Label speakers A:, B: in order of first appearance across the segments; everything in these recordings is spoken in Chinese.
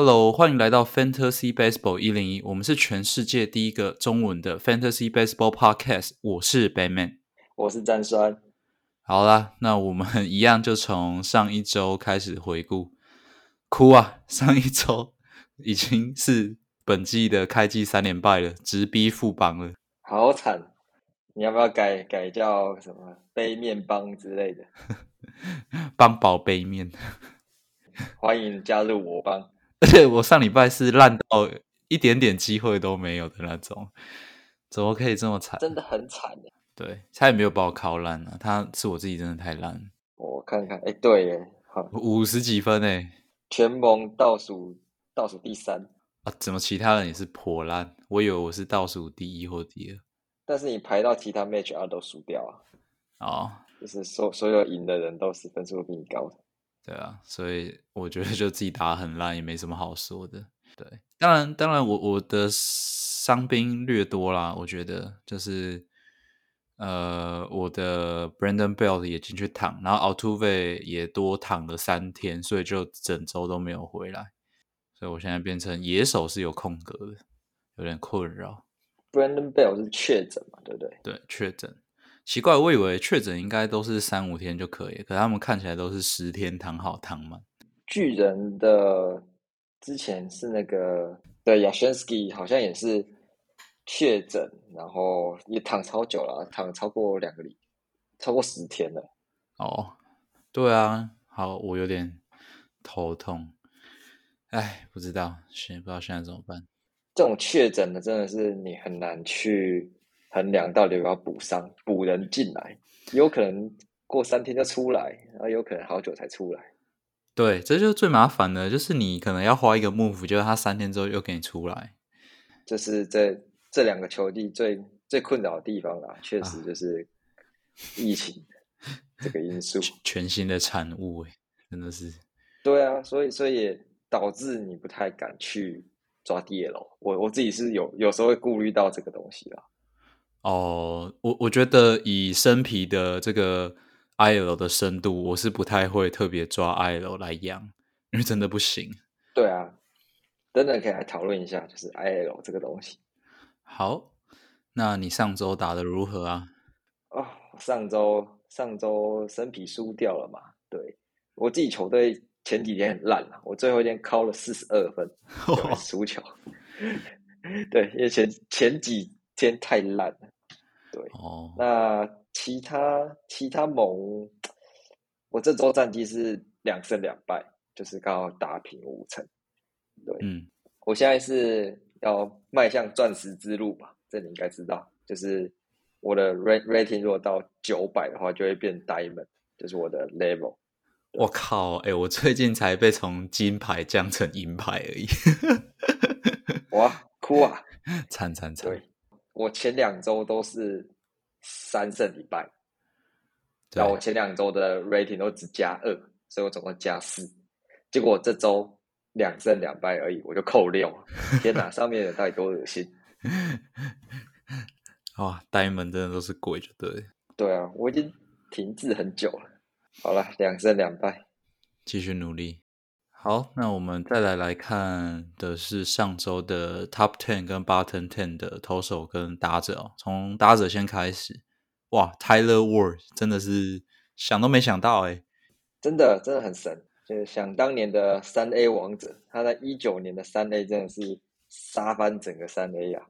A: Hello，欢迎来到 Fantasy Baseball 一零一，我们是全世界第一个中文的 Fantasy Baseball Podcast。我是 Batman，
B: 我是詹酸。
A: 好啦，那我们一样就从上一周开始回顾。哭啊！上一周已经是本季的开季三连败了，直逼副帮了，
B: 好惨！你要不要改改叫什么杯面帮之类的？
A: 帮宝杯面，
B: 欢迎加入我帮。
A: 而且我上礼拜是烂到一点点机会都没有的那种，怎么可以这么惨？
B: 真的很惨的。
A: 对他也没有把我考烂啊，他是我自己真的太烂。
B: 我看看，哎，对耶，
A: 五十几分哎，
B: 全盟倒数倒数第三
A: 啊！怎么其他人也是破烂？我以为我是倒数第一或第二。
B: 但是你排到其他 match 啊都输掉啊！
A: 哦，
B: 就是所所有赢的人都是分数比你高的。
A: 对啊，所以我觉得就自己打很烂，也没什么好说的。对，当然，当然，我我的伤兵略多啦，我觉得就是呃，我的 Brandon Belt 也进去躺，然后 Altuve 也多躺了三天，所以就整周都没有回来，所以我现在变成野手是有空格的，有点困扰。
B: Brandon Belt 是确诊嘛？对不对？
A: 对，确诊。奇怪，我以为确诊应该都是三五天就可以，可他们看起来都是十天躺好躺满。
B: 巨人的之前是那个对 Yashinsky 好像也是确诊，然后也躺超久了，躺超过两个礼，超过十天了。
A: 哦，对啊，好，我有点头痛，哎，不知道，现不知道现在怎么办。
B: 这种确诊的真的是你很难去。衡量到底要不要补伤，补人进来，有可能过三天就出来，然后有可能好久才出来。
A: 对，这就是最麻烦的，就是你可能要花一个幕府，就是他三天之后又给你出来。
B: 这是这这两个球季最最困扰的地方啦，确实就是疫情这个因素，
A: 全新的产物哎，真的是。
B: 对啊，所以所以导致你不太敢去抓地楼。我我自己是有有时候会顾虑到这个东西啦。
A: 哦，我我觉得以生皮的这个 I L 的深度，我是不太会特别抓 I L 来养，因为真的不行。
B: 对啊，等等可以来讨论一下，就是 I L 这个东西。
A: 好，那你上周打的如何啊？
B: 哦，上周上周生皮输掉了嘛？对我自己球队前几天很烂啊，我最后一天敲了四十二分，输球。对，因为前前几。天太烂了，对。哦。那其他其他盟，我这周战绩是两胜两败，就是刚好打平五成。对。嗯。我现在是要迈向钻石之路吧？这你应该知道，就是我的 rating 如果到九百的话，就会变 diamond，就是我的 level。
A: 我靠！哎，我最近才被从金牌降成银牌而已。
B: 哇，哭啊！
A: 惨惨惨！
B: 对。我前两周都是三胜一败，然后我前两周的 rating 都只加二，所以我总共加四。结果这周两胜两败而已，我就扣六。天哪，上面的到底多恶心！
A: 哇，呆萌真的都是鬼，就对。
B: 对啊，我已经停滞很久了。好了，两胜两败，
A: 继续努力。好，那我们再来来看的是上周的 Top Ten 跟 Bottom Ten 的投手跟打者哦。从打者先开始，哇，Tyler Ward 真的是想都没想到哎，
B: 真的真的很神。就是想当年的三 A 王者，他在一九年的三 A 真的是杀翻整个三 A 呀。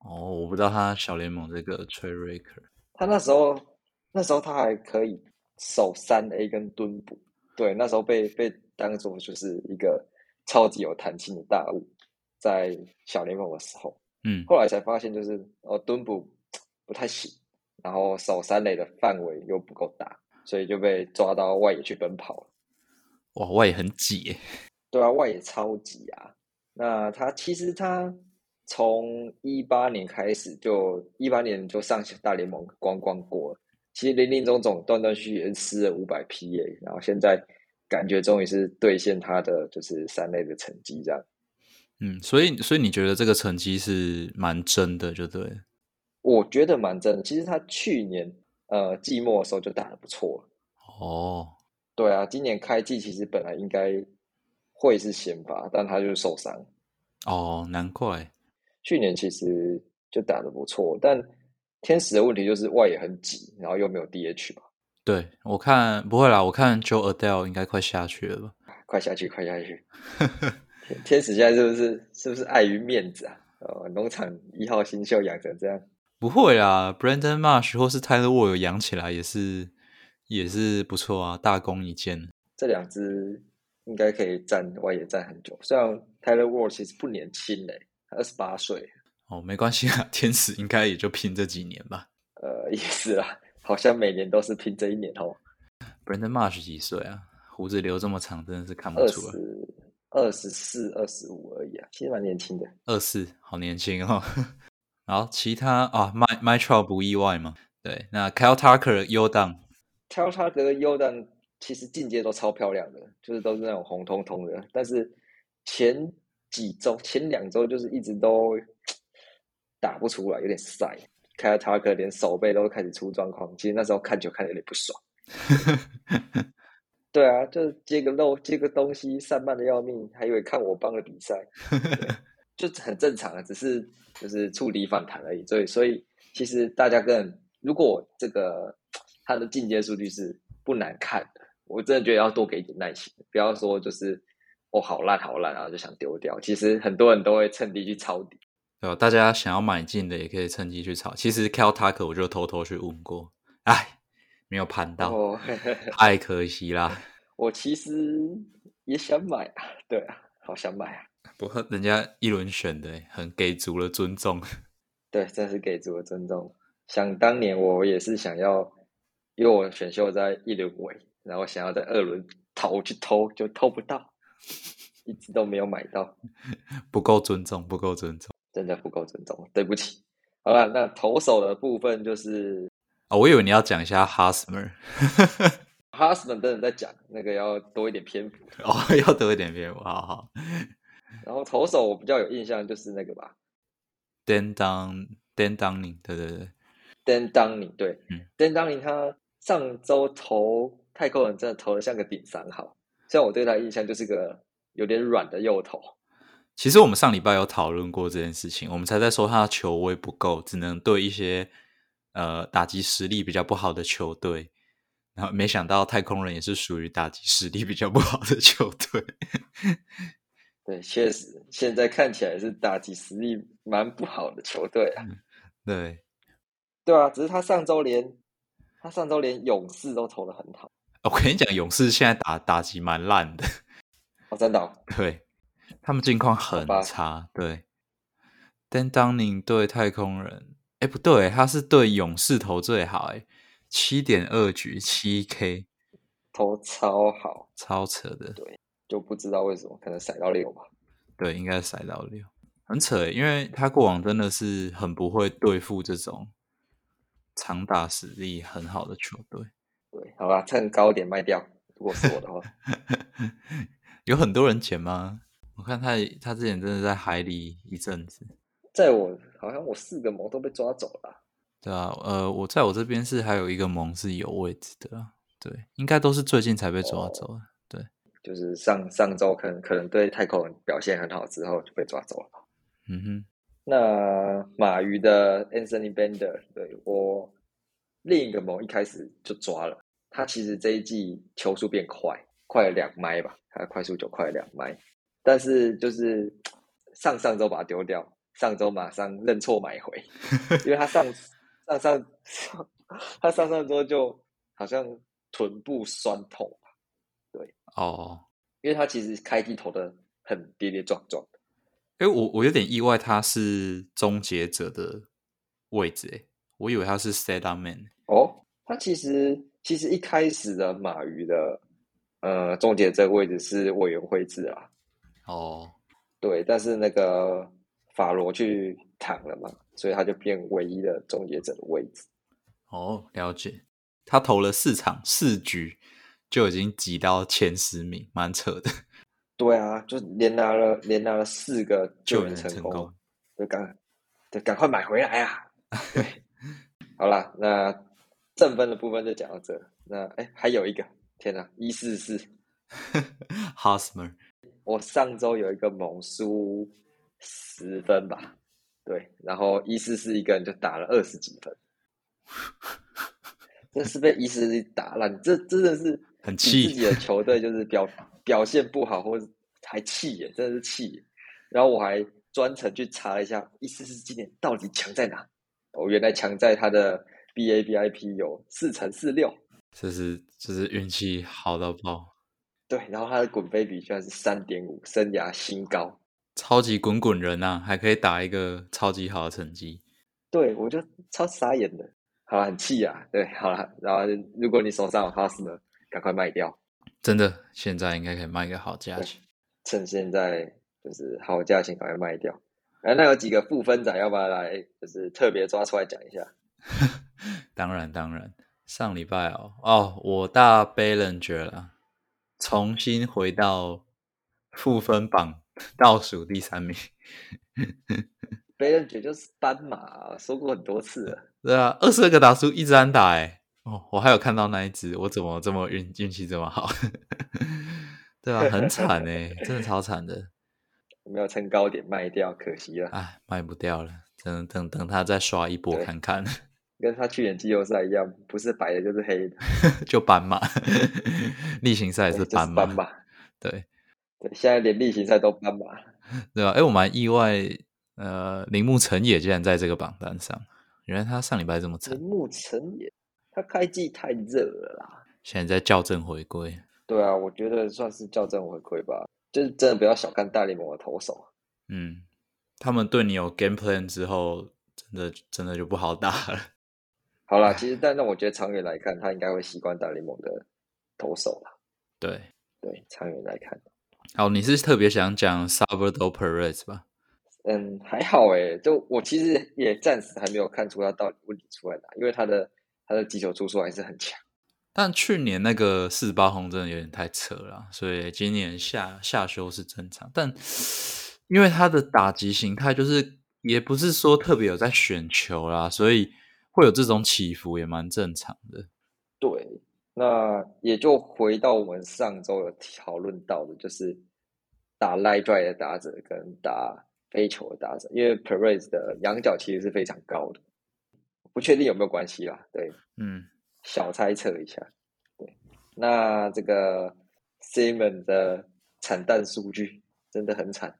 A: 哦，我不知道他小联盟这个 Trey Raker，
B: 他那时候那时候他还可以守三 A 跟蹲捕，对，那时候被被。当做就是一个超级有弹性的大物，在小联盟的时候，嗯，后来才发现就是哦蹲捕不太行，然后守三垒的范围又不够大，所以就被抓到外野去奔跑了。
A: 哇，外野很挤，
B: 对啊，外野超级啊。那他其实他从一八年开始就一八年就上大联盟光光过了，其实林林总总断断续续也失了五百 PA，，然后现在。感觉终于是兑现他的就是三类的成绩这样，
A: 嗯，所以所以你觉得这个成绩是蛮真的，就对。
B: 我觉得蛮真的。其实他去年呃季末的时候就打得不错
A: 哦，
B: 对啊，今年开季其实本来应该会是先发，但他就是受伤。
A: 哦，难怪。
B: 去年其实就打得不错，但天使的问题就是外野很挤，然后又没有 DH 吧？
A: 对我看不会啦，我看 Joe Adele 应该快下去了吧？
B: 快下去，快下去！天使现在是不是是不是碍于面子啊？呃，农场一号新秀养成这样？
A: 不会啦，Brandon Marsh 或是 Tyler Ward 养起来也是也是不错啊，大功一件。
B: 这两只应该可以站外野站很久，虽然 Tyler Ward 其实不年轻嘞，二十八岁。
A: 哦，没关系啊，天使应该也就拼这几年吧。
B: 呃，也是啦，好像每年都是拼这一年哦。
A: Brandon Marsh 几岁啊？胡子留这么长，真的是看不出来。
B: 二十四、二十五而已啊，其实蛮年轻的。
A: 二四，好年轻哦。然后其他啊，My My Trial 不意外嘛？对，那 Kyle Tucker 优档
B: ，Kyle Tucker 优档其实进阶都超漂亮的，就是都是那种红彤彤的。但是前几周、前两周就是一直都打不出来，有点晒。Kyle Tucker 连手背都开始出状况，其实那时候看球看的有点不爽。对啊，就是接个漏，接个东西，散漫的要命，还以为看我帮的比赛，就很正常啊，只是就是触底反弹而已。所以，所以其实大家更，如果这个他的进阶数据是不难看的，我真的觉得要多给一点耐心，不要说就是哦好烂好烂，然后就想丢掉。其实很多人都会趁机去抄底，
A: 对吧？大家想要买进的也可以趁机去炒。其实 Kel Tucker 我就偷偷去问过，哎。没有盘到，太可惜啦！
B: 我其实也想买啊，对啊，好想买啊！
A: 不过人家一轮选的，很给足了尊重。
B: 对，真是给足了尊重。想当年我也是想要，因为我选秀在一轮尾，然后想要在二轮投去偷，就偷不到，一直都没有买到。
A: 不够尊重，不够尊重，
B: 真的不够尊重，对不起。好了，那投手的部分就是。
A: 我以为你要讲一下 Husmer，Husmer
B: 等等再讲，那个要多一点篇幅
A: 哦，要多一点篇幅，好好。
B: 然后投手我比较有印象就是那个吧
A: ，Dan Down Dan Downing，对对对
B: ，Dan Downing，对，Dan Downing 他上周投太空人真的投的像个顶三号，虽然我对他印象就是个有点软的右投。
A: 其实我们上礼拜有讨论过这件事情，我们才在说他的球威不够，只能对一些。呃，打击实力比较不好的球队，然后没想到太空人也是属于打击实力比较不好的球队。
B: 对，确实，现在看起来是打击实力蛮不好的球队啊。
A: 对，
B: 对啊，只是他上周连他上周连勇士都投的很好。
A: 我跟你讲，勇士现在打打击蛮烂的。
B: 哦，真的？
A: 对，他们近况很差。对，Dan Downing 对太空人。哎，不对，他是对勇士投最好，哎，七点二局七 K，
B: 投超好，
A: 超扯的。
B: 对，就不知道为什么，可能塞到六吧。
A: 对，应该塞到六，很扯，因为他过往真的是很不会对付这种长打实力很好的球队。
B: 对，好吧，趁高点卖掉。如果是我的话，
A: 有很多人捡吗？我看他，他之前真的在海里一阵子。
B: 在我好像我四个盟都被抓走了，
A: 对啊，呃，我在我这边是还有一个盟是有位置的，对，应该都是最近才被抓走的，对，
B: 就是上上周可能可能对太空人表现很好之后就被抓走了，
A: 嗯哼，
B: 那马鱼的 Anthony Bender，对我另一个盟一开始就抓了，他其实这一季球速变快，快了两迈吧，他快速就快了两迈，但是就是上上周把它丢掉。上周马上认错买回，因为他上上上他上上周就好像臀部酸痛吧？对
A: 哦，
B: 因为他其实开机投的很跌跌撞撞的。
A: 哎，我我有点意外，他是终结者的位置，哎，我以为他是 set up man。
B: 哦，他其实其实一开始的马鱼的呃终结者位置是委员会制啊。
A: 哦，
B: 对，但是那个。法罗去躺了嘛，所以他就变唯一的终结者的位置。
A: 哦，了解。他投了四场四局，就已经挤到前十名，蛮扯的。
B: 对啊，就连拿了连拿了四个
A: 救
B: 援
A: 成功，
B: 就赶就赶快买回来啊！对，好了，那正分的部分就讲到这。那哎，还有一个，天哪，一四四，
A: Hosmer
B: 我上周有一个猛输十分吧，对，然后伊斯是一个人就打了二十几分，这是被伊斯打烂，这真的是
A: 很气
B: 自己的球队就是表表现不好，或者还气耶，真的是气耶。然后我还专程去查了一下伊斯是今年到底强在哪，哦，原来强在他的 BABIP 有四乘四六，
A: 这是这是运气好到爆，
B: 对，然后他的滚杯比居然是三点五，生涯新高。
A: 超级滚滚人呐、还可以打一个超级好的成绩。
B: 对，我就超傻眼的。好了，很气啊。对，好了，然后如果你手上有哈斯呢，赶快卖掉，
A: 真的，现在应该可以卖个好价钱。
B: 趁现在就是好价钱赶快卖掉。哎，那有几个负分仔，要不要来就是特别抓出来讲一下？
A: 当然，当然，上礼拜哦哦，我大 Ballinger 了，重新回到负分榜倒数第三名。
B: 别人觉就是斑马，说过很多次了。
A: 对啊，二十二个打数一直安打哎。哦，我还有看到那一只，我怎么这么运运气这么好？对啊，很惨哎，真的超惨的。
B: 没有趁高点卖掉，可惜了。
A: 哎，卖不掉了，等等等他再刷一波看看。
B: 跟他去年季后赛一样，不是白的就是黑的，
A: 就斑马。例行赛是斑马。对
B: 对，现在连例行赛都斑马。
A: 对啊，哎，我蛮意外，呃，铃木成也竟然在这个榜单上，原来他上礼拜这么惨。
B: 铃木成也，他开季太热了啦。
A: 现在在校正回归。
B: 对啊，我觉得算是校正回归吧，就是真的不要小看大联盟的投手。
A: 嗯，他们对你有 game plan 之后，真的真的就不好打了。
B: 好啦，其实但那我觉得长远来看，他应该会习惯大联盟的投手啦。
A: 对
B: 对，长远来看。
A: 好，你是特别想讲 Salvador Perez 吧？
B: 嗯，还好诶，就我其实也暂时还没有看出他到底问题出在哪，因为他的他的击球出数还是很强。
A: 但去年那个四十八轰真的有点太扯了，所以今年下下修是正常。但因为他的打击形态就是也不是说特别有在选球啦，所以会有这种起伏也蛮正常的。
B: 对，那也就回到我们上周有讨论到的，就是打 line drive 的打者跟打飞球的打者，因为 Perez 的仰角其实是非常高的，不确定有没有关系啦。对，
A: 嗯。
B: 小猜测一下，对，那这个 Simon 的惨淡数据真的很惨，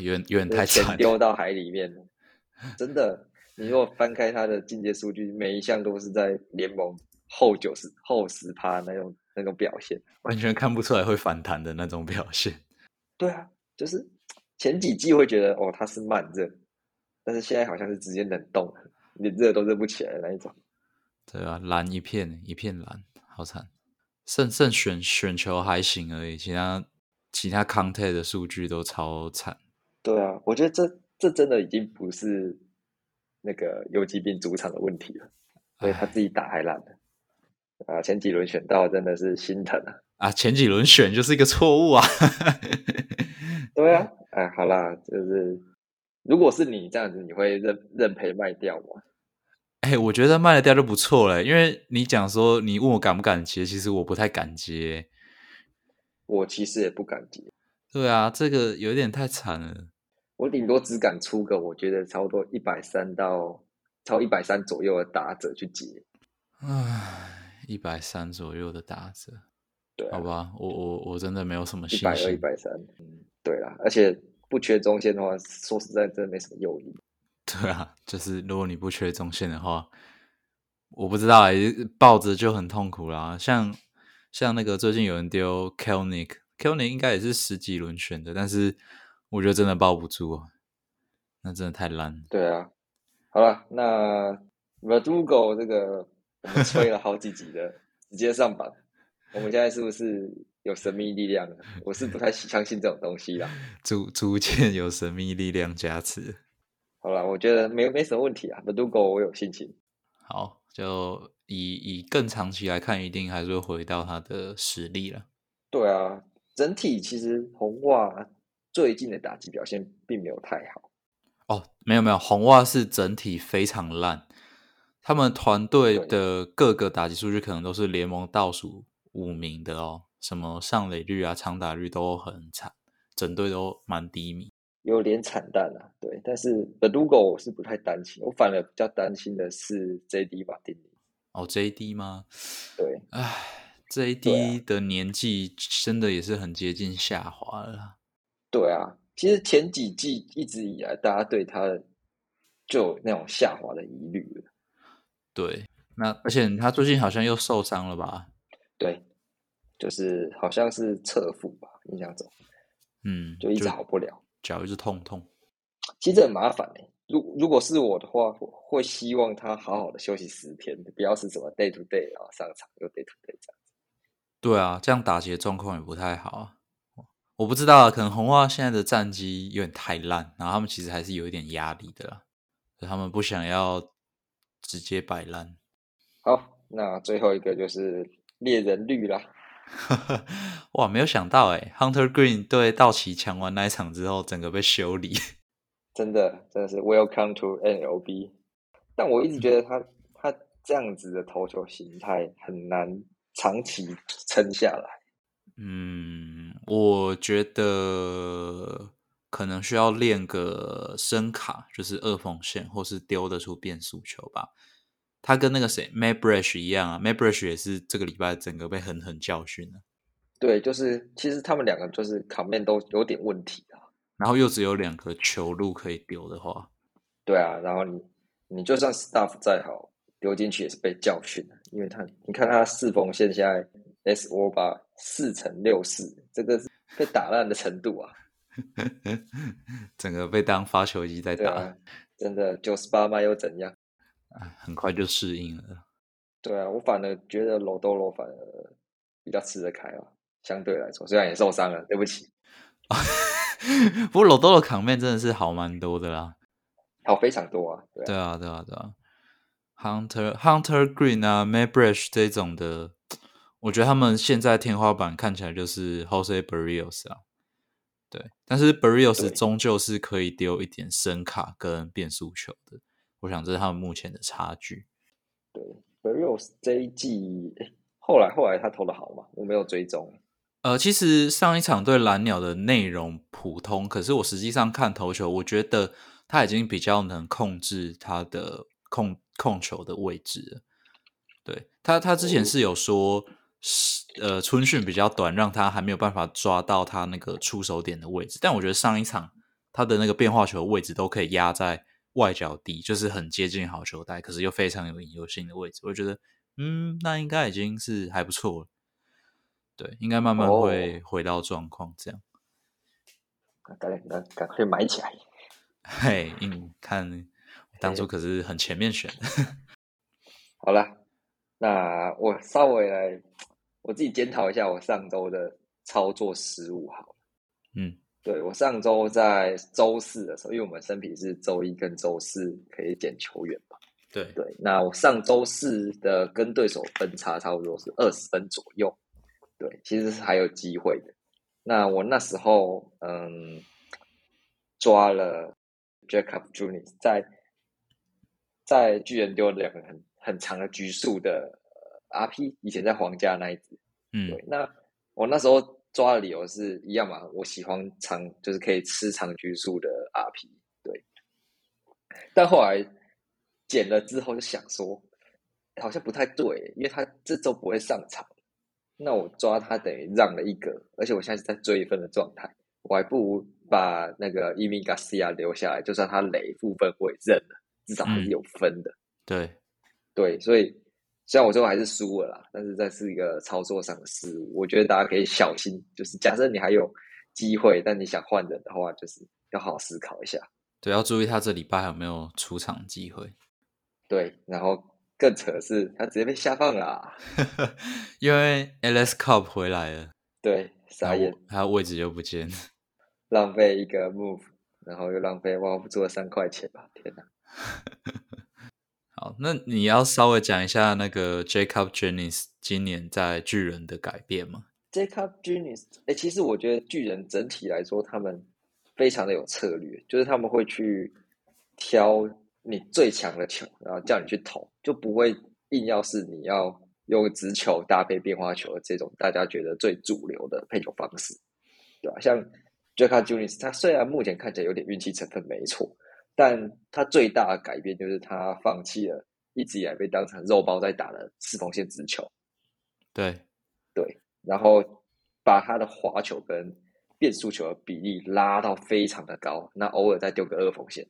A: 有点有点太惨，
B: 丢到海里面了。真的，你如果翻开他的进阶数据，每一项都是在联盟后九十后十趴那种那种表现，
A: 完全看不出来会反弹的那种表现。
B: 对啊，就是前几季会觉得哦他是慢热，但是现在好像是直接冷冻，连热都热不起来那一种。
A: 对啊，蓝一片一片蓝，好惨。剩剩选选球还行而已，其他其他 content 的数据都超惨。
B: 对啊，我觉得这这真的已经不是那个游击兵主场的问题了，所以他自己打还烂了。啊，前几轮选到真的是心疼啊！
A: 啊，前几轮选就是一个错误啊。
B: 对啊，哎，好啦，就是如果是你这样子，你会认认赔卖掉吗？
A: 哎，我觉得卖得掉就不错了，因为你讲说你问我敢不敢接，其实我不太敢接。
B: 我其实也不敢接。
A: 对啊，这个有点太惨了。
B: 我顶多只敢出个，我觉得差不多一百三到超一百三左右的打者去接。
A: 唉，一百三左右的打折，
B: 对，
A: 好吧，我我我真的没有什么信
B: 心。一百二、一百三，嗯，对啦，而且不缺中线的话，说实在，真的没什么诱因。
A: 对啊，就是如果你不缺中线的话，我不知道，抱着就很痛苦啦。像像那个最近有人丢 Kelnick，Kelnick 应该也是十几轮选的，但是我觉得真的抱不住啊，那真的太烂。
B: 对啊，好了，那 Verdugo 这个我们吹了好几集的，直接上榜，我们现在是不是有神秘力量？我是不太相信这种东西啦。
A: 逐逐渐有神秘力量加持。
B: 好了，我觉得没没什么问题啊。Verdugo 我有信心。
A: 好，就以以更长期来看，一定还是会回到他的实力了。
B: 对啊，整体其实红袜最近的打击表现并没有太好。
A: 哦，没有没有，红袜是整体非常烂。他们团队的各个打击数据可能都是联盟倒数五名的哦，什么上垒率啊、长打率都很惨。整队都蛮低迷，
B: 有点惨淡啊。对，但是 The Lugo 我是不太担心，我反而比较担心的是 JD 马丁尼。
A: 哦，JD 吗？
B: 对，
A: 唉，JD 的年纪真的也是很接近下滑了。
B: 对啊，其实前几季一直以来，大家对他就有那种下滑的疑虑了。
A: 对，那而且他最近好像又受伤了吧？
B: 对，就是好像是侧腹吧，印象中，
A: 嗯，
B: 就一直好不了，
A: 脚一直痛痛。
B: 其实很麻烦哎。如如果是我的话，会希望他好好的休息十天，不要是什么 day to day 然后上场又 day to day 这样。
A: 对啊，这样打劫状况也不太好啊。我不知道啊，可能红袜现在的战绩有点太烂，然后他们其实还是有一点压力的，他们不想要直接摆烂。
B: 好，那最后一个就是猎人绿啦。
A: 哇，没有想到哎，Hunter Green 对道奇抢完那一场之后，整个被修理。
B: 真的，真的是 Welcome to NLB。但我一直觉得他他这样子的投球形态很难长期撑下来。
A: 嗯，我觉得可能需要练个声卡，就是二缝线，或是丢得出变速球吧。他跟那个谁 m a b r a s h 一样啊 m a b r a s h 也是这个礼拜整个被狠狠教训了。
B: 对，就是其实他们两个就是卡面都有点问题啊。
A: 然后又只有两个球路可以丢的话，
B: 对啊，然后你你就算 staff 再好，丢进去也是被教训的，因为他你看他四缝线现在 S O 八四乘六四，这个是被打烂的程度啊，
A: 整个被当发球机在打，
B: 真的九十八迈又怎样？
A: 啊，很快就适应了。
B: 对啊，我反而觉得罗多罗反而比较吃得开啊，相对来说，虽然也受伤了，对不起。
A: 不过老多的扛面真的是好蛮多的啦，
B: 好非常多啊。
A: 对啊，对啊，对啊。Hunter Hunter Green 啊，Maybrush 这种的，我觉得他们现在天花板看起来就是 Jose Barrios 啊。对，但是 Barrios 终究是可以丢一点声卡跟变速球的。我想这是他们目前的差距。
B: 对，Barrios 这一季后来后来他投的好吗？我没有追踪。
A: 呃，其实上一场对蓝鸟的内容普通，可是我实际上看投球，我觉得他已经比较能控制他的控控球的位置了。对他，他之前是有说，是呃春训比较短，让他还没有办法抓到他那个出手点的位置。但我觉得上一场他的那个变化球位置都可以压在外角低，就是很接近好球带，可是又非常有引诱性的位置。我觉得，嗯，那应该已经是还不错了。对，应该慢慢会回到状况，这样。
B: 赶赶赶快买起来！
A: 嘿，嗯，看当初可是很前面选的。
B: 好了，那我稍微来我自己检讨一下我上周的操作失误，好了。
A: 嗯，
B: 对我上周在周四的时候，因为我们生皮是周一跟周四可以捡球员嘛。
A: 对
B: 对，那我上周四的跟对手分差差不多是二十分左右。对，其实是还有机会的。那我那时候，嗯，抓了 Jacob Junior，在在巨人丢了两个很很长的局数的 RP，以前在皇家那一只。
A: 嗯，
B: 对。那我那时候抓的理由是一样嘛，我喜欢长，就是可以吃长局数的 RP。对。但后来剪了之后，就想说，好像不太对，因为他这周不会上场。那我抓他等于让了一个，而且我现在是在追分的状态，我还不如把那个伊米加西亚留下来，就算他累负分我也认了，至少还是有分的。
A: 对，
B: 对，所以虽然我最后还是输了啦，但是这是一个操作上的失误，我觉得大家可以小心。就是假设你还有机会，但你想换人的话，就是要好好思考一下。
A: 对，要注意他这礼拜有没有出场机会。
B: 对，然后。更扯的是，他直接被下放了，
A: 因为 LS Cup 回来了。
B: 对，傻眼，
A: 他位置又不见，
B: 浪费一个 move，然后又浪费，哇，不做了三块钱吧？天哪！
A: 那你要稍微讲一下那个 Jacob Jennings 今年在巨人的改变吗
B: ？Jacob Jennings，哎，其实我觉得巨人整体来说，他们非常的有策略，就是他们会去挑。你最强的球，然后叫你去投，就不会硬要是你要用直球搭配变化球的这种大家觉得最主流的配球方式，对吧？像 Jacob Junis，他虽然目前看起来有点运气成分没错，但他最大的改变就是他放弃了一直以来被当成肉包在打的四缝线直球，
A: 对
B: 对，然后把他的滑球跟变速球的比例拉到非常的高，那偶尔再丢个二缝线，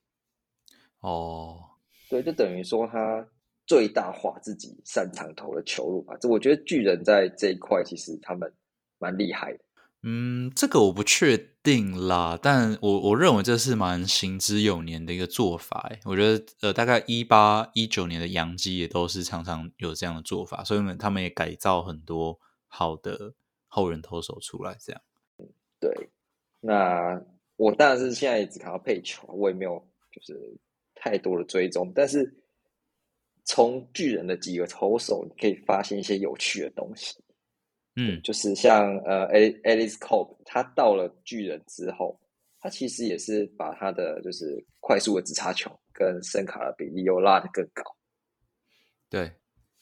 A: 哦，
B: 对，就等于说他最大化自己擅长投的球路吧。这我觉得巨人在这一块其实他们蛮厉害的。
A: 嗯，这个我不确定啦，但我我认为这是蛮行之有年的一个做法。我觉得呃，大概一八一九年的洋基也都是常常有这样的做法，所以呢，他们也改造很多好的后人投手出来，这样。
B: 对，那我当然是现在只看到配球，我也没有就是太多的追踪，但是从巨人的几个投手，你可以发现一些有趣的东西。
A: 嗯，
B: 就是像呃，Alice Cobb，他到了巨人之后，他其实也是把他的就是快速的直插球跟声卡的比例又拉得更高。
A: 对，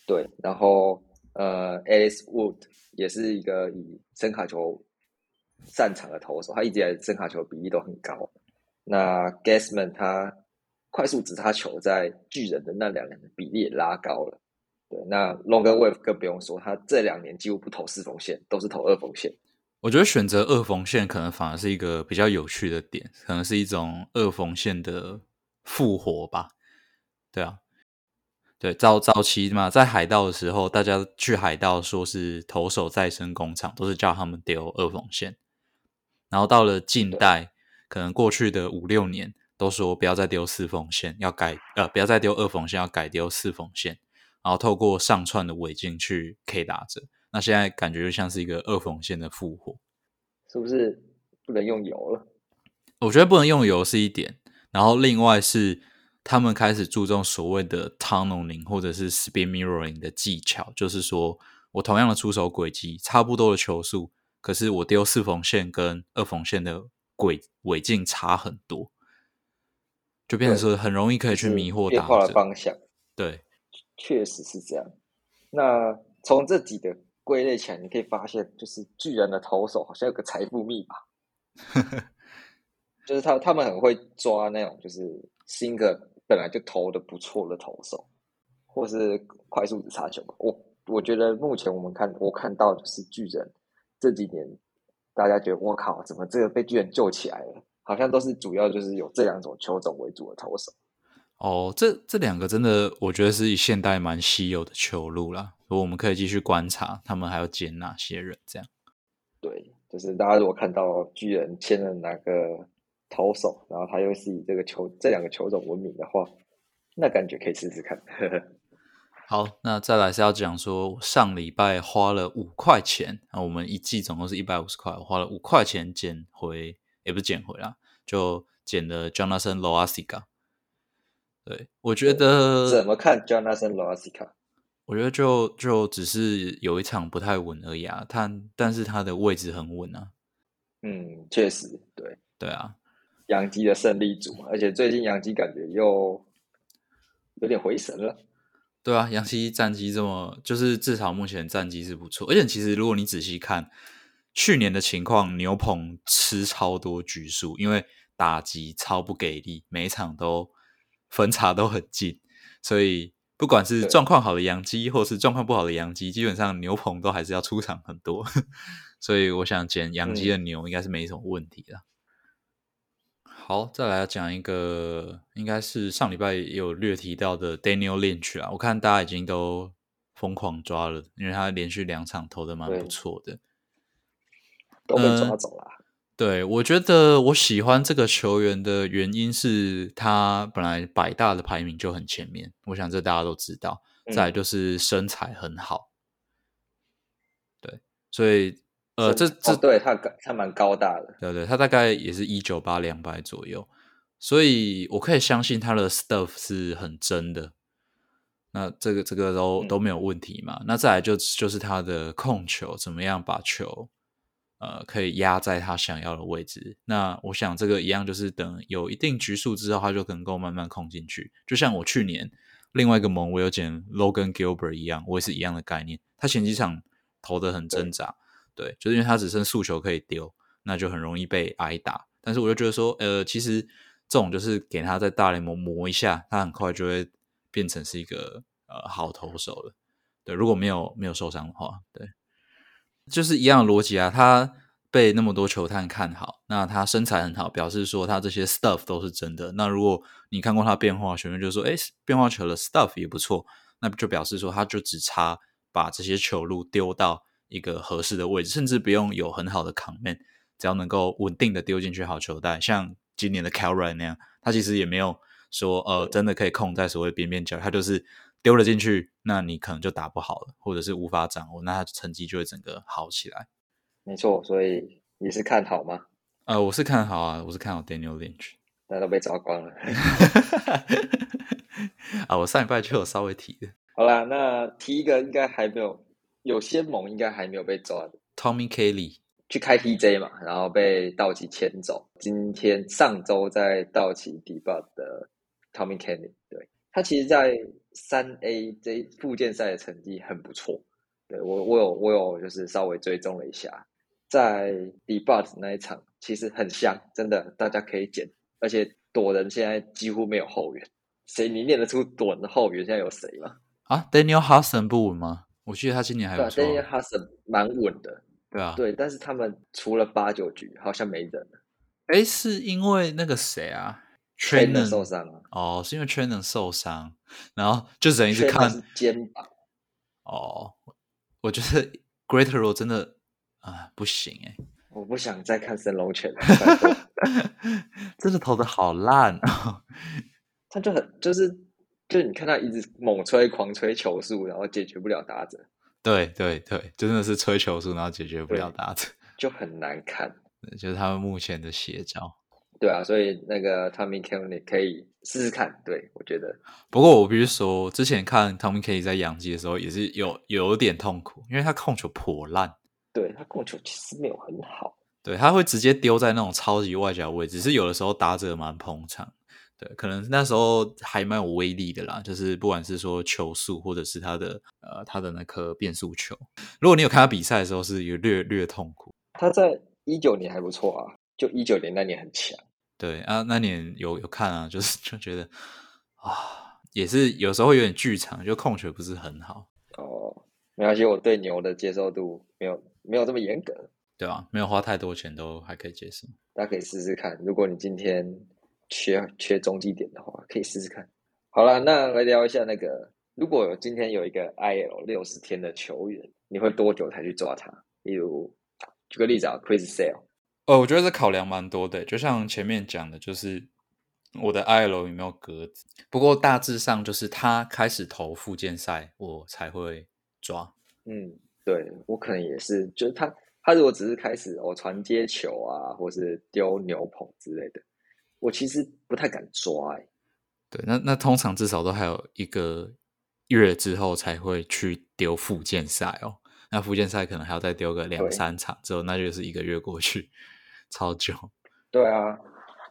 B: 对，然后呃，Alice Wood 也是一个以声卡球擅长的投手，他一直以来声卡球比例都很高。那 Gasman 他快速直插球在巨人的那两年的比例也拉高了。对，那 Long 跟 Wave 更不用说，他这两年几乎不投四缝线，都是投二缝线。
A: 我觉得选择二缝线可能反而是一个比较有趣的点，可能是一种二缝线的复活吧。对啊，对早早期嘛，在海盗的时候，大家去海盗说是投手再生工厂，都是叫他们丢二缝线。然后到了近代，可能过去的五六年都说不要再丢四缝线，要改呃不要再丢二缝线，要改丢四缝线。然后透过上串的尾劲去 K 打者，那现在感觉就像是一个二缝线的复活，
B: 是不是不能用油了？
A: 我觉得不能用油是一点，然后另外是他们开始注重所谓的 tunneling 或者是 spin mirroring 的技巧，就是说我同样的出手轨迹，差不多的球速，可是我丢四缝线跟二缝线的轨尾径差很多，就变成说很容易可以去迷惑打
B: 者方向，
A: 对。
B: 确实是这样。那从这几个归类起来，你可以发现，就是巨人的投手好像有个财富密码，就是他他们很会抓那种就是新个本来就投的不错的投手，或是快速直插球。我我觉得目前我们看我看到就是巨人这几年，大家觉得我靠，怎么这个被巨人救起来了？好像都是主要就是有这两种球种为主的投手。
A: 哦，这这两个真的，我觉得是以现代蛮稀有的球路啦。我们可以继续观察他们还要捡哪些人，这样。
B: 对，就是大家如果看到巨人签了哪个投手，然后他又是以这个球这两个球种闻名的话，那感觉可以试试看。
A: 好，那再来是要讲说，上礼拜花了五块钱啊，我们一季总共是一百五十块，我花了五块钱捡回，也不是捡回啦，就捡了 Jonathan Loasiga。对，我觉得
B: 怎么看 Jonathan Loasica？
A: 我觉得就就只是有一场不太稳而已啊。他但是他的位置很稳啊。
B: 嗯，确实，对
A: 对啊，
B: 杨基的胜利组，而且最近杨基感觉又有点回神了。
A: 对啊，杨基战绩这么，就是至少目前战绩是不错。而且其实如果你仔细看去年的情况，牛棚吃超多局数，因为打击超不给力，每场都。分差都很近，所以不管是状况好的洋基，或是状况不好的洋基，基本上牛棚都还是要出场很多。所以我想捡洋基的牛应该是没什么问题的。好，再来讲一个，应该是上礼拜有略提到的 Daniel Lynch 啊，我看大家已经都疯狂抓了，因为他连续两场投的蛮不错的，
B: 都被抓走了。
A: 对，我觉得我喜欢这个球员的原因是他本来百大的排名就很前面，我想这大家都知道。再就是身材很好，对，所以呃，这这
B: 对他他蛮高大的，
A: 对对，他大概也是一九八两百左右，所以我可以相信他的 stuff 是很真的。那这个这个都都没有问题嘛？那再来就就是他的控球怎么样把球。呃，可以压在他想要的位置。那我想这个一样，就是等有一定局数之后，他就能够慢慢控进去。就像我去年另外一个盟，我有捡 Logan Gilbert 一样，我也是一样的概念。他前几场投的很挣扎，对，就是因为他只剩速球可以丢。那就很容易被挨打。但是我就觉得说，呃，其实这种就是给他在大联盟磨一下，他很快就会变成是一个呃好投手了。对，如果没有没有受伤的话，对，就是一样的逻辑啊。他被那么多球探看好，那他身材很好，表示说他这些 stuff 都是真的。那如果你看过他变化球，就说，哎，变化球的 stuff 也不错，那就表示说他就只差把这些球路丢到一个合适的位置，甚至不用有很好的 command，只要能够稳定的丢进去好球带，像今年的 c a l r a n 那样，他其实也没有说，呃，真的可以控在所谓边边角，他就是。丢了进去，那你可能就打不好了，或者是无法掌握，那他成绩就会整个好起来。
B: 没错，所以你是看好吗？
A: 呃，我是看好啊，我是看好 Daniel Lynch，
B: 那都被抓光了。
A: 啊，我上一拜就有稍微提的。
B: 好啦，那提一个应该还没有，有些猛应该还没有被抓的。
A: Tommy Kelly
B: 去开 TJ 嘛，然后被道奇牵走。今天上周在道奇 debut 的 Tommy Kelly，对他其实，在三 A 这附件赛的成绩很不错，对我我有我有就是稍微追踪了一下，在 debut 那一场其实很香，真的大家可以捡，而且躲人现在几乎没有后援，谁你念得出躲人的后援现在有谁吗？
A: 啊，Daniel Hudson 不稳吗？我记得他今年还不错
B: ，Daniel Hudson 蛮稳的，
A: 对啊，
B: 对，但是他们除了八九局好像没人了，
A: 哎，是因为那个谁啊
B: ？Trainer 受伤啊
A: 哦，是因为 Trainer 受伤，然后就等于是看
B: 肩膀
A: 哦。我觉得 Great Row 真的啊不行哎，
B: 我不想再看神龙拳了
A: 真的投的好烂啊！
B: 他就很就是就你看他一直猛吹狂吹球速，然后解决不了打者。
A: 对对对，真的是吹球速，然后解决不了打者，
B: 就很难看。
A: 就是他们目前的邪招。
B: 对啊，所以那个 Tommy Kelly 可以试试看。对我觉得，
A: 不过我必须说，之前看 Tommy Kelly 在养鸡的时候，也是有有点痛苦，因为他控球破烂。
B: 对他控球其实没有很好。
A: 对他会直接丢在那种超级外角位置，只是有的时候打者蛮捧场。对，可能那时候还蛮有威力的啦，就是不管是说球速，或者是他的呃他的那颗变速球。如果你有看他比赛的时候，是有略略痛苦。
B: 他在一九年还不错啊，就一九年那年很强。
A: 对啊，那年有有看啊，就是就觉得啊，也是有时候会有点剧场，就控球不是很好。
B: 哦，没关系，我对牛的接受度没有没有这么严格，
A: 对吧？没有花太多钱都还可以接受。
B: 大家可以试试看，如果你今天缺缺中继点的话，可以试试看。好了，那来聊一下那个，如果有今天有一个 IL 六十天的球员，你会多久才去抓他？例如，举个例子啊，Chris Sale。
A: 呃，我觉得这考量蛮多的，就像前面讲的，就是我的 I L 有没有格子。不过大致上就是他开始投附件赛，我才会抓。
B: 嗯，对我可能也是，就是他他如果只是开始哦传接球啊，或是丢牛棚之类的，我其实不太敢抓。哎，
A: 对，那那通常至少都还有一个月之后才会去丢附件赛哦。那附件赛可能还要再丢个两三场之后，那就是一个月过去。超久，
B: 对啊，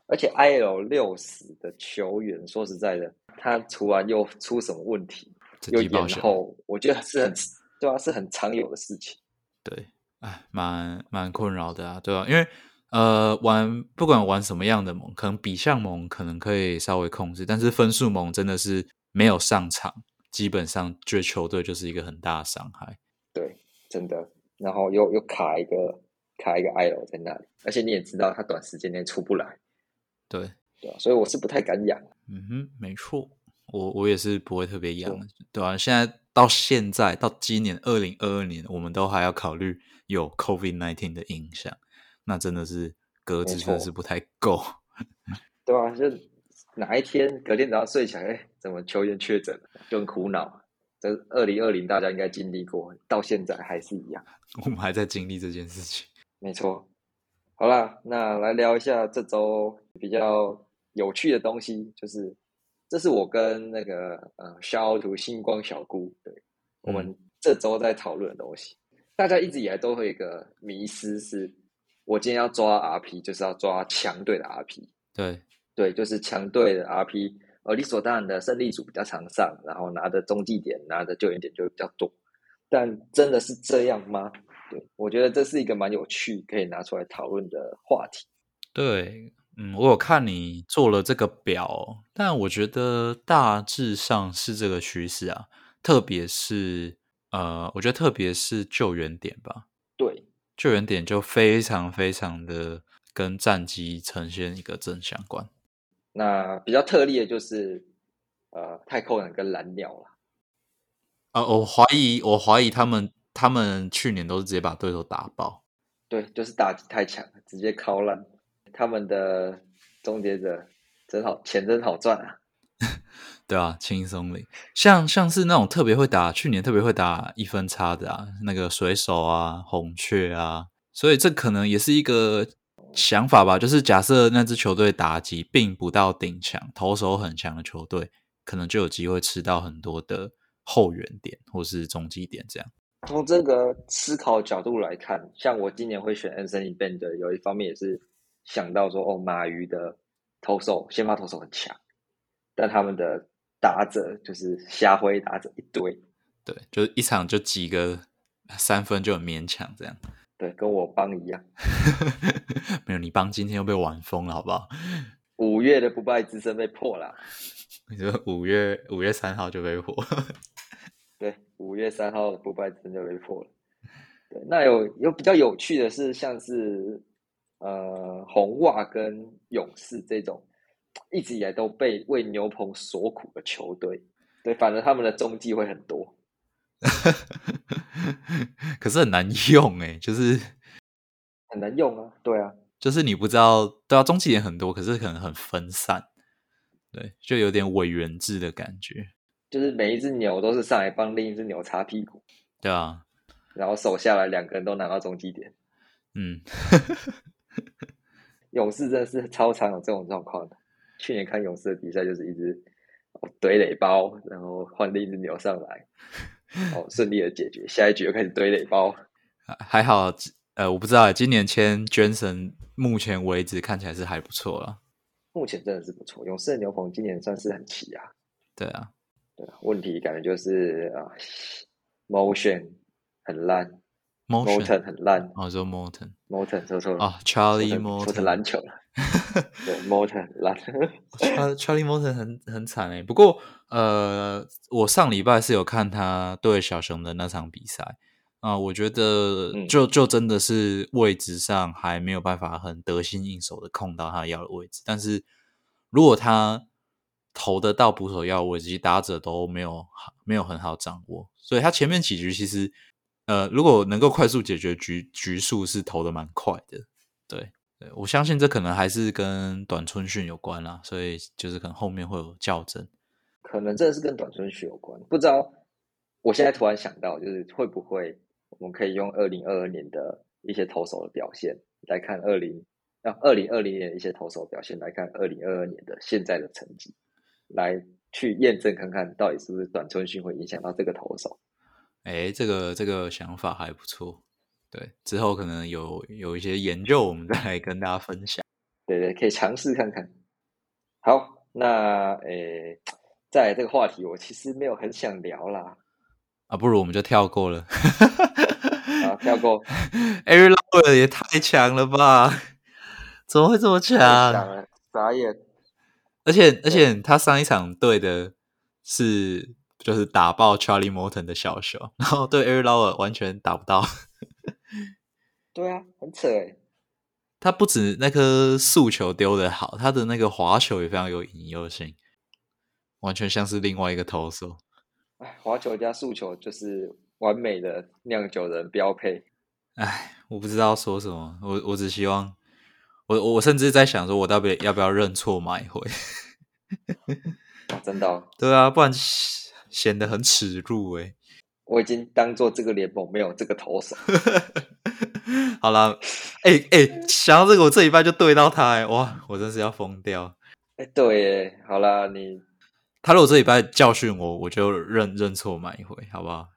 B: 而且 I L 六十的球员，说实在的，他突然又出什么问题，又延后，我觉得是很对啊，是很常有的事情。
A: 对，哎，蛮蛮困扰的啊，对啊，因为呃，玩不管玩什么样的盟，可能比项盟可能可以稍微控制，但是分数盟真的是没有上场，基本上对球队就是一个很大的伤害。
B: 对，真的，然后又又卡一个。卡一个 I L 在那里，而且你也知道，它短时间内出不来。
A: 对
B: 对啊，所以我是不太敢养。
A: 嗯哼，没错，我我也是不会特别养，对啊，现在到现在到今年二零二二年，我们都还要考虑有 COVID nineteen 的影响，那真的是格子真的是不太够。
B: 对啊，就哪一天隔天早上睡起来，哎，怎么球员确诊了，就很苦恼。这二零二零大家应该经历过，到现在还是一样，
A: 我们还在经历这件事情。
B: 没错，好啦，那来聊一下这周比较有趣的东西，就是这是我跟那个呃肖图星光小姑对我们这周在讨论的东西。大家一直以来都会有一个迷思，是我今天要抓 RP，就是要抓强队的 RP。
A: 对
B: 对，就是强队的 RP，呃，理所当然的胜利组比较常上，然后拿的中继点、拿的救援点就比较多。但真的是这样吗？对，我觉得这是一个蛮有趣可以拿出来讨论的话题。
A: 对，嗯，我有看你做了这个表，但我觉得大致上是这个趋势啊，特别是呃，我觉得特别是救援点吧，
B: 对，
A: 救援点就非常非常的跟战机呈现一个正相关。
B: 那比较特例的就是呃，太空人跟蓝鸟了。
A: 呃，我怀疑，我怀疑他们他们去年都是直接把对手打爆。
B: 对，就是打击太强，直接敲烂。他们的终结者真好，钱真好赚啊！
A: 对啊，轻松领。像像是那种特别会打，去年特别会打一分差的啊，那个水手啊、红雀啊，所以这可能也是一个想法吧。就是假设那支球队打击并不到顶强，投手很强的球队，可能就有机会吃到很多的。后援点或是中继点，这样
B: 从这个思考角度来看，像我今年会选 Anthony Bender，有一方面也是想到说，哦，马鱼的投手先发投手很强，但他们的打者就是瞎挥打者一堆，
A: 对，就是一场就几个三分就很勉强这样，
B: 对，跟我帮一样，
A: 没有你帮今天又被玩疯了，好不好？
B: 五月的不败之身被破了，
A: 你说五月五月三号就被破。
B: 对，五月三号不败真就被破了。对，那有有比较有趣的是，像是呃红袜跟勇士这种一直以来都被为牛棚所苦的球队，对，反正他们的中继会很多，
A: 可是很难用哎，就是
B: 很难用啊。对啊，
A: 就是你不知道，对啊，中继点很多，可是可能很分散，对，就有点委员制的感觉。
B: 就是每一只牛都是上来帮另一只牛擦屁股，
A: 对啊，
B: 然后手下来两个人都拿到中极点，
A: 嗯，
B: 勇士真的是超常有这种状况的。去年看勇士的比赛，就是一直堆垒包，然后换另一只牛上来，哦，顺利的解决，下一局又开始堆垒包，
A: 还好，呃，我不知道，今年签捐神，目前为止看起来是还不错了，
B: 目前真的是不错，勇士的牛棚今年算是很齐啊，
A: 对啊。
B: 对，问题感觉就是啊，motion 很烂，motion 很烂。
A: 哦，说 motion，motion
B: 说错了
A: 啊，Charlie motion
B: 篮球了。对，motion 烂。
A: Charlie motion 很很惨哎。不过呃，我上礼拜是有看他对小熊的那场比赛啊，我觉得就就真的是位置上还没有办法很得心应手的控到他要的位置，但是如果他投得到捕手要位，以及打者都没有没有很好掌握，所以他前面几局其实，呃，如果能够快速解决局局数，是投的蛮快的。对，对我相信这可能还是跟短春训有关啦，所以就是可能后面会有校正，
B: 可能真的是跟短春训有关。不知道，我现在突然想到，就是会不会我们可以用二零二二年的一些投手的表现来看二零啊二零二零年一些投手表现来看二零二二年的现在的成绩。来去验证看看到底是不是短春训会影响到这个投手？
A: 哎，这个这个想法还不错。对，之后可能有有一些研究，我们再来跟大家分享。
B: 对对，可以尝试看看。好，那诶，在这个话题，我其实没有很想聊啦。
A: 啊，不如我们就跳过了。
B: 啊，跳过。
A: Aaron Lowe 也太强了吧？怎么会这么强？
B: 傻眼。
A: 而且而且，他上一场对的是就是打爆 Charlie Morton 的小球，然后对 Air Lower 完全打不到。
B: 对啊，很扯哎。
A: 他不止那颗速球丢的好，他的那个滑球也非常有引诱性，完全像是另外一个投手。
B: 哎，滑球加速球就是完美的酿酒人标配。
A: 哎，我不知道说什么，我我只希望。我我甚至在想说，我到底要不要认错买回？
B: 真的？
A: 对啊，不然显得很耻辱哎。
B: 我已经当做这个联盟没有这个投手。
A: 好了，哎哎，想到这个，我这一拜就对到他哎，哇，我真是要疯掉。
B: 哎，对，好啦，你
A: 他如果这一拜教训我，我就认认错买一回，好不好？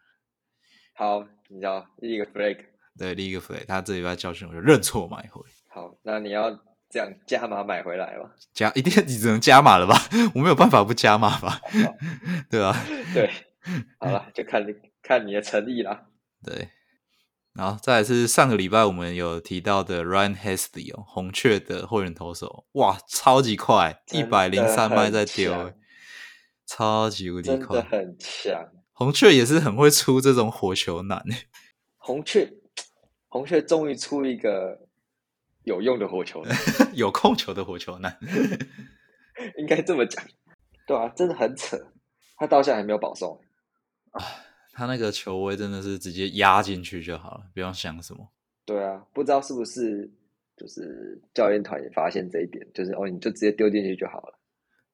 B: 好，你知道立一个 flag，
A: 对，立一个 flag。他这一拜教训我就认错买一回。
B: 好，那你要这样加码买回来吗？
A: 加一定你只能加码了吧？我没有办法不加码吧？对啊，
B: 对，好了，就看你看你的诚意啦。
A: 对，然后再来是上个礼拜我们有提到的 Ryan Hesley 哦，红雀的后援投手，哇，超级快，一百零三迈在丢，超级无敌快，
B: 真的很强。
A: 红雀也是很会出这种火球男
B: 红雀，红雀终于出一个有用的火球男，
A: 有控球的火球男，
B: 应该这么讲。对啊，真的很扯，他到现在还没有保送
A: 啊。他那个球位真的是直接压进去就好了，不用想什么。
B: 对啊，不知道是不是就是教练团也发现这一点，就是哦，你就直接丢进去就好了，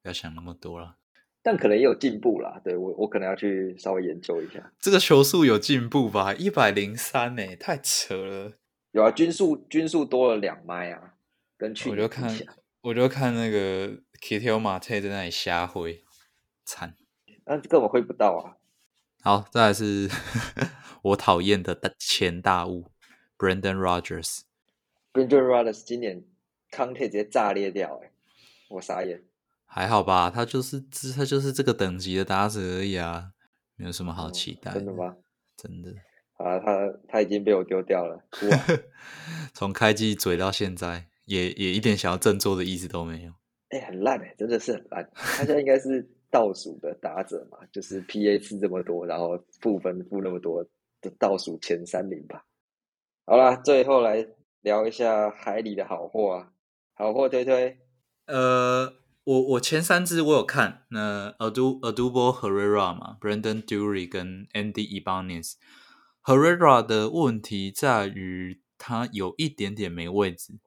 A: 不要想那么多了。
B: 但可能也有进步啦，对我我可能要去稍微研究一下。
A: 这个球速有进步吧？一百零三呢，太扯了。
B: 有啊，均速均速多了两迈啊，跟去
A: 我就看我就看那个 Kittle Marte 在那里瞎挥，惨，
B: 那根本挥不到啊。
A: 好，再来是 我讨厌的前大物 Brandon Rogers。
B: Brandon Rogers 今年康特直接炸裂掉，哎，我傻眼。
A: 还好吧，他就是他就是这个等级的打者而已啊，没有什么好期待。
B: 真的吗？
A: 真的。
B: 啊，他他已经被我丢掉了。
A: 从开机嘴到现在，也也一点想要振作的意思都没有。
B: 哎，很烂哎，真的是很烂。他现在应该是。倒数的打者嘛，就是 PA 吃这么多，然后负分负那么多的倒数前三名吧。好啦，最后来聊一下海里的好货啊，好货推推。
A: 呃，我我前三支我有看，那 Adu Adubo Herrera 嘛，Brandon Dury 跟 Andy Ibanez。Herrera 的问题在于他有一点点没位置，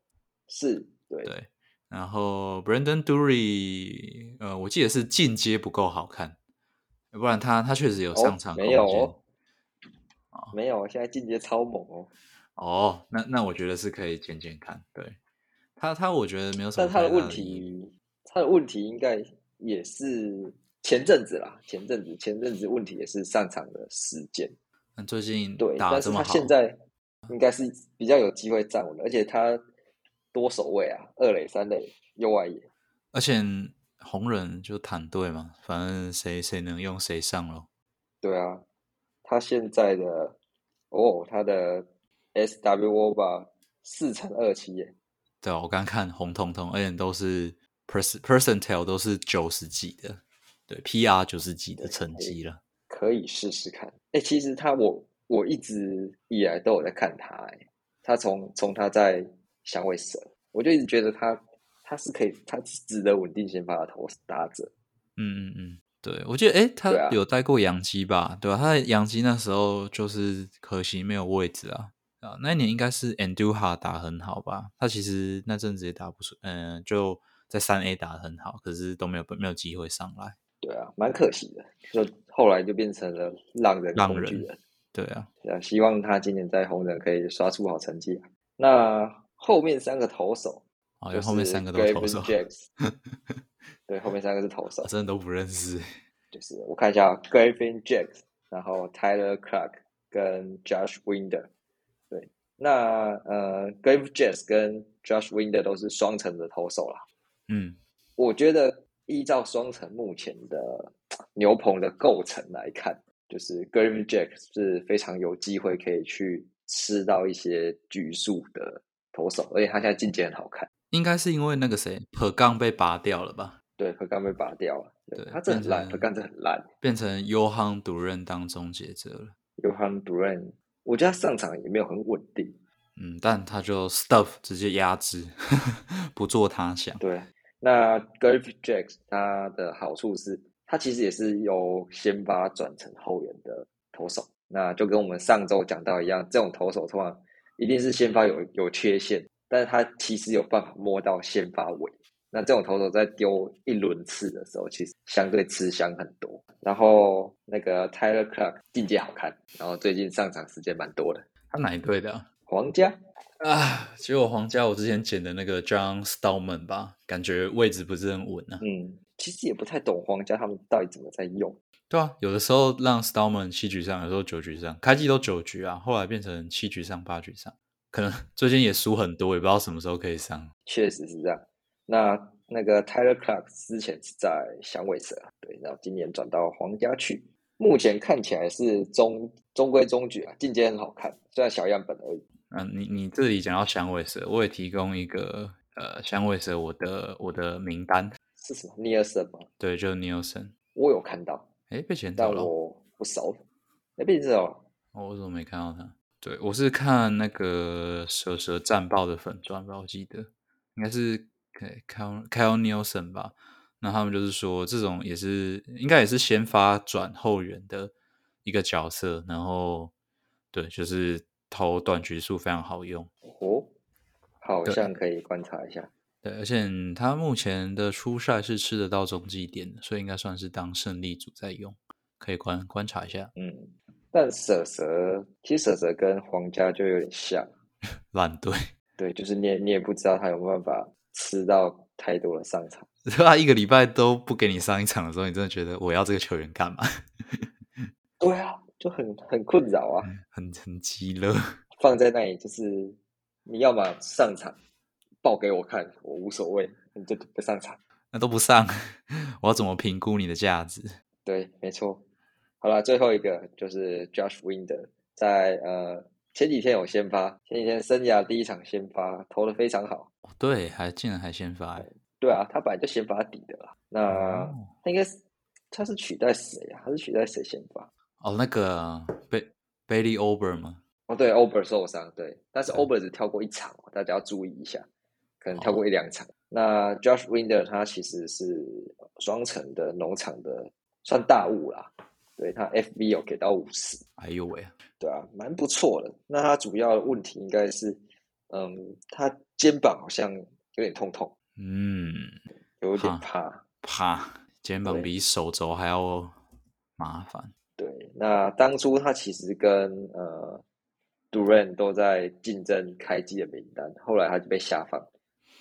B: 是对
A: 对。然后，Brandon Dury，呃，我记得是进阶不够好看，不然他他确实有上场
B: 没有哦？没有，现在进阶超猛哦。
A: 哦，那那我觉得是可以减减看。对他，他我觉得没有什么。
B: 但他的问题，他的问题应该也是前阵子啦，前阵子前阵子问题也是上场的时间。
A: 那最近
B: 对，但是他现在应该是比较有机会站稳，而且他。多守卫啊，二垒、三垒、右外野，
A: 而且红人就坦队嘛，反正谁谁能用谁上咯。
B: 对啊，他现在的哦，他的 SWO 吧四乘二七耶。
A: 对啊，我刚看红彤彤，而且都是 person percentile 都是九十几的，对 PR 九十几的成绩了，
B: 可以试试看。哎，其实他我我一直以来都有在看他，哎，他从从他在。响尾蛇，我就一直觉得他他是可以，他是值得稳定先发的投打者。
A: 嗯嗯嗯，对，我觉得哎，他有带过杨基吧？对吧？他在杨基那时候就是可惜没有位置啊啊！那一年应该是 Anduha 打很好吧？他其实那阵子也打不出，嗯，就在三 A 打的很好，可是都没有没有机会上来。
B: 对啊，蛮可惜的，就后来就变成了浪人
A: 浪人。对啊，
B: 希望他今年在红人可以刷出好成绩。那。后面三个投手，
A: 哦，后面三个都投手。
B: 对，后面三个是投手，
A: 真的都不认识。
B: 就是我看一下，Griffin Jacks，然后 Tyler Clark 跟 Josh Winder。对，那呃，Griffin Jacks 跟 Josh Winder 都是双层的投手啦。
A: 嗯，
B: 我觉得依照双层目前的 牛棚的构成来看，就是 Griffin Jacks 是非常有机会可以去吃到一些局数的。投手，而且他现在进阶很好看，
A: 应该是因为那个谁，Per 杠被拔掉了吧？
B: 对，Per 杠被拔掉了，对他真的很烂，Per 杠真的很烂，
A: 变成 Yohan 主任当终结者了。
B: Yohan 主任，我觉得他上场也没有很稳定，
A: 嗯，但他就 Stuff 直接压制，不做他想。
B: 对，那 Griff Jacks 他的好处是，他其实也是由先发转成后援的投手，那就跟我们上周讲到一样，这种投手通常。一定是先发有有缺陷，但是他其实有办法摸到先发尾。那这种投手在丢一轮次的时候，其实相对吃香很多。然后那个 Tyler Clark 境界好看，然后最近上场时间蛮多的。
A: 他哪一队的？
B: 皇家
A: 啊，结果皇家我之前捡的那个 John Stallman 吧，感觉位置不是很稳啊。
B: 嗯，其实也不太懂皇家他们到底怎么在用。
A: 对啊，有的时候让 Stallman 七局上，有时候九局上，开机都九局啊，后来变成七局上、八局上，可能 最近也输很多，也不知道什么时候可以上。
B: 确实是这样。那那个 Tyler Clark 之前是在响尾蛇，对，然后今年转到皇家去。目前看起来是中中规中矩啊，进阶很好看，虽然小样本而已。
A: 嗯，你你这里讲到响尾蛇，我也提供一个呃响尾蛇我的我的名单
B: 是什么？尼尔森吗？
A: 对，就是尼尔森。
B: 我有看到，
A: 哎，被捡
B: 但
A: 走了。
B: 我不熟。哎，被捡走了。
A: 哦，我怎么没看到他？对我是看那个蛇蛇战报的粉砖吧，我记得应该是 Kyle Kyle Nielsen 吧。那他们就是说，这种也是应该也是先发转后援的一个角色，然后对，就是投短局数非常好用。
B: 哦，好像可以观察一下。
A: 对，而且他目前的初赛是吃得到中继点的，所以应该算是当胜利组在用，可以观观察一下。
B: 嗯，但蛇蛇其实蛇蛇跟皇家就有点像，
A: 烂队，
B: 对，就是你也你也不知道他有没有办法吃到太多的上场。
A: 他一个礼拜都不给你上一场的时候，你真的觉得我要这个球员干嘛？
B: 对啊，就很很困扰啊，
A: 很很急了。
B: 放在那里就是你要么上场报给我看，我无所谓，你就不上场。
A: 那都不上，我要怎么评估你的价值？
B: 对，没错。好了，最后一个就是 Josh Winder，在呃前几天有先发，前几天生涯第一场先发，投的非常好。
A: 对，还竟然还先发欸，
B: 对啊，他本来就先发底的啦。那
A: 哦
B: 他应该是他是取代谁啊？他是取代谁先发？
A: 哦，那个贝 Bailey Ober 吗？
B: 哦，对，Ober 受伤，对，但是
A: 对
B: Ober 只跳过一场，大家要注意一下，可能跳过一两场。那 Josh Winder 他其实是双城的农场的算大物啦，对他 FB 有给到五十，
A: 哎呦喂，
B: 对啊，蛮不错的。那他主要的问题应该是，嗯，他肩膀好像有点痛痛，
A: 嗯，
B: 有点怕
A: 怕。肩膀比手肘还要麻烦。
B: 对，那当初他其实跟呃 Duran 都在竞争开季的名单，后来他就被下放。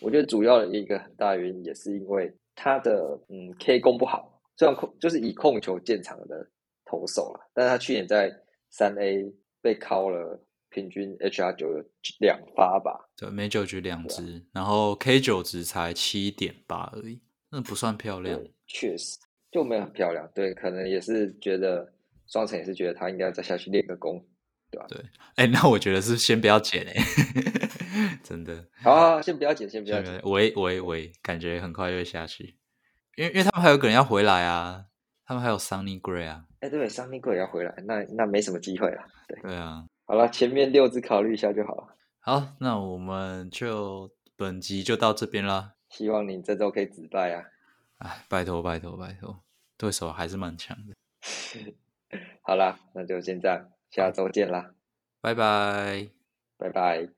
B: 我觉得主要的一个很大原因也是因为他的嗯 K 攻不好，虽然控就是以控球见长的投手了，但是他去年在三 A 被敲了平均 HR 九有两发吧，
A: 对，每九局
B: 啊
A: 两支，然后 K 九值才七点八而已，那不算漂亮。
B: 确实就没有很漂亮。对，可能也是觉得双城也是觉得他应该再下去练个功。对吧？
A: 对哎、那我觉得是先不要剪哎、真的，
B: 好好，好先不要剪，先不要剪。
A: 喂喂喂，感觉很快就会下去，因为因为他们还有个人要回来啊，他们还有 Sunny Gray 啊，
B: 哎，对，桑尼克也要回来，那那没什么机会了。对，
A: 对啊。
B: 好了，前面六支考虑一下就好了。
A: 好，那我们就本集就到这边啦。
B: 希望你这周可以止败啊！
A: 哎，拜托拜托拜托，对手还是蛮强的。
B: 好啦，那就先这样，下周见啦，
A: 拜拜。
B: 拜拜。